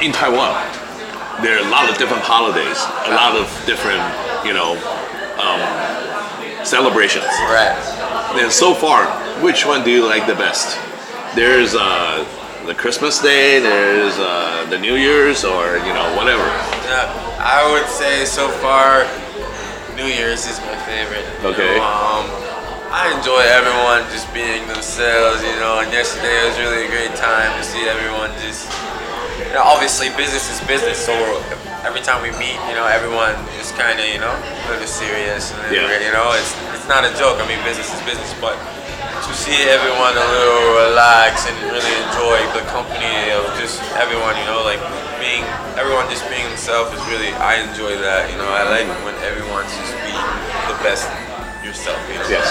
in Taiwan, there are a lot of different holidays, a lot of different, you know, um, celebrations. Right. And so far, which one do you like the best? There's uh, the Christmas Day, there's uh, the New Year's, or you know, whatever. Yeah, I would say so far, New Year's is my favorite. you Okay. know, um, I enjoy everyone just being themselves, you know. And yesterday was really a great time to see everyone just You know, obviously, business is business, so every time we meet, you know, everyone is kind of, you know, a little serious, and Yeah. you know, it's it's not a joke. I mean, business is business, but to see everyone a little relax and really enjoy the company of just everyone, you know, like being everyone just being themselves is really I enjoy that. You know, I like when everyone's just being the best yourself. You know? Yes，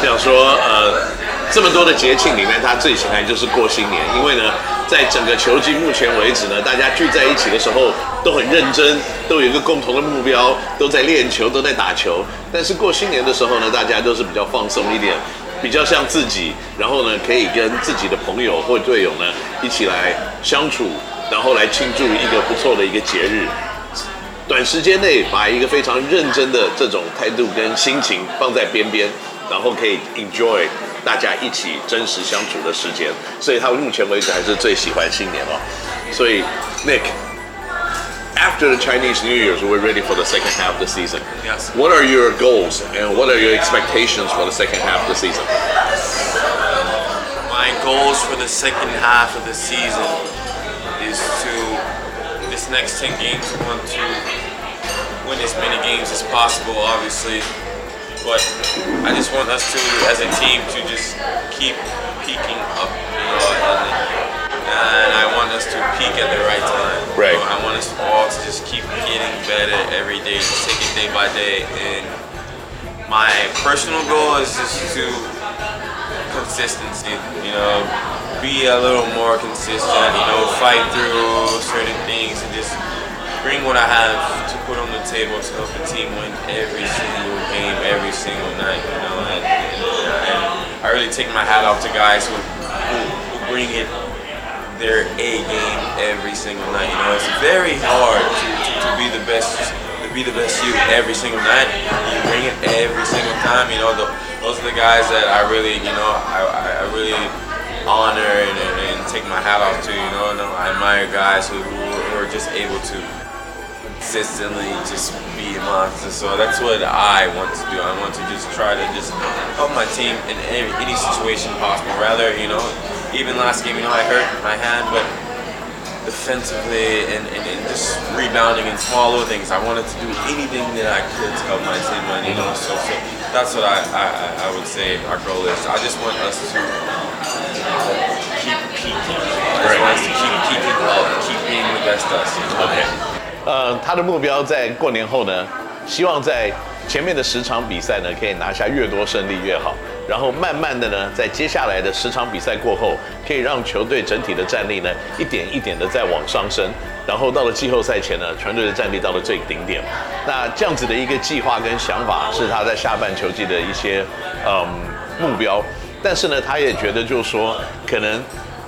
这样说，呃， 这么多的节庆里面，他最喜欢就是过新年，因为呢，在整个球季目前为止呢，大家聚在一起的时候都很认真，都有一个共同的目标，都在练球，都在打球。但是过新年的时候呢，大家都是比较放松一点，比较像自己，然后呢，可以跟自己的朋友或队友呢一起来相处，然后来庆祝一个不错的一个节日。短时间内把一个非常认真的这种态度跟心情放在边边，然后可以 enjoy 大家一起真实相处的时间，所以他目前为止还是最喜欢新年哦。所以 Nick。After the Chinese New Year's, we're ready for the second half of the season. Yes. What are your goals and what are your expectations for the second half of the season? My goals for the second half of the season is to this next ten games we want to win as many games as possible, obviously. But I just want us to, as a team, to just keep peaking up, you know, and, and I want us to peak at the right time. Right. know. I want us all to just keep getting better every day, just take it day by day. And my personal goal is just to consistency. You know, be a little more consistent. You know, fight through certain things and just bring what I have to put on the table to help the team win every single game, every single night. You know, and, and, I really take my hat off to guys who, who, who bring it their A game every single night. You know, it's very hard to, to, to be the best to be the best you every single night. You bring it every single time. You know, the, those are the guys that I really, you know, I, I, I really honor and, and, and take my hat off to. You know, and I admire guys who, who are just able to consistently just be a monster. So that's what I want to do. I want to just try to just help my team in any, any situation possible. Rather, you know, even last game, you know, I hurt my hand, but defensively and, and, and just rebounding and small little things. I wanted to do anything that I could to help my team win, you know. So, so that's what I, I, I would say our goal is. I just want us to keep peaking. I just want us to keep peaking up, keep being the best us. You know? OK，呃，他的目标在过年后呢，希望在前面的十场比赛呢，可以拿下越多胜利越好。然后慢慢的呢，在接下来的十场比赛过后，可以让球队整体的战力呢，一点一点的在往上升。然后到了季后赛前呢，全队的战力到了最顶点。那这样子的一个计划跟想法，是他在下半球季的一些嗯目标。但是呢，他也觉得就是说，可能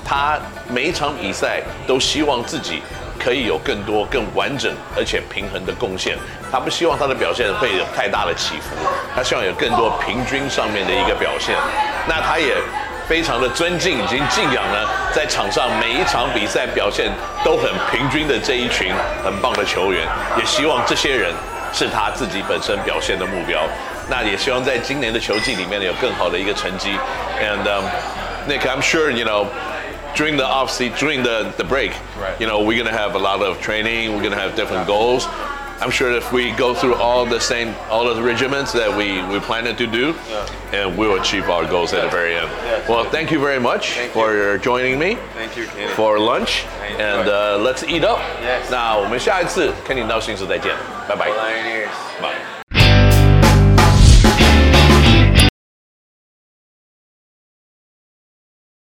他每一场比赛都希望自己可以有更多、更完整而且平衡的贡献。他不希望他的表现会有太大的起伏，他希望有更多平均上面的一个表现。那他也非常的尊敬，已经敬仰呢，在场上每一场比赛表现都很平均的这一群很棒的球员，也希望这些人是他自己本身表现的目标。那也希望在今年的球季里面呢有更好的一个成绩。And、um, Nick, I'm sure you know during the off season, during the, the break, Right. you know, we're gonna have a lot of training. We're gonna have different goals. I'm sure if we go through all the same, all of the regiments that we we planning to do, and we'll achieve our goals at the very end. Yeah. Well, thank you very much Thank for your joining me Thank you, Kenny. for lunch, I and enjoyed. uh, let's eat up. Yes. 那我们下一次看你到新时再见，拜拜。 Pioneers. Bye.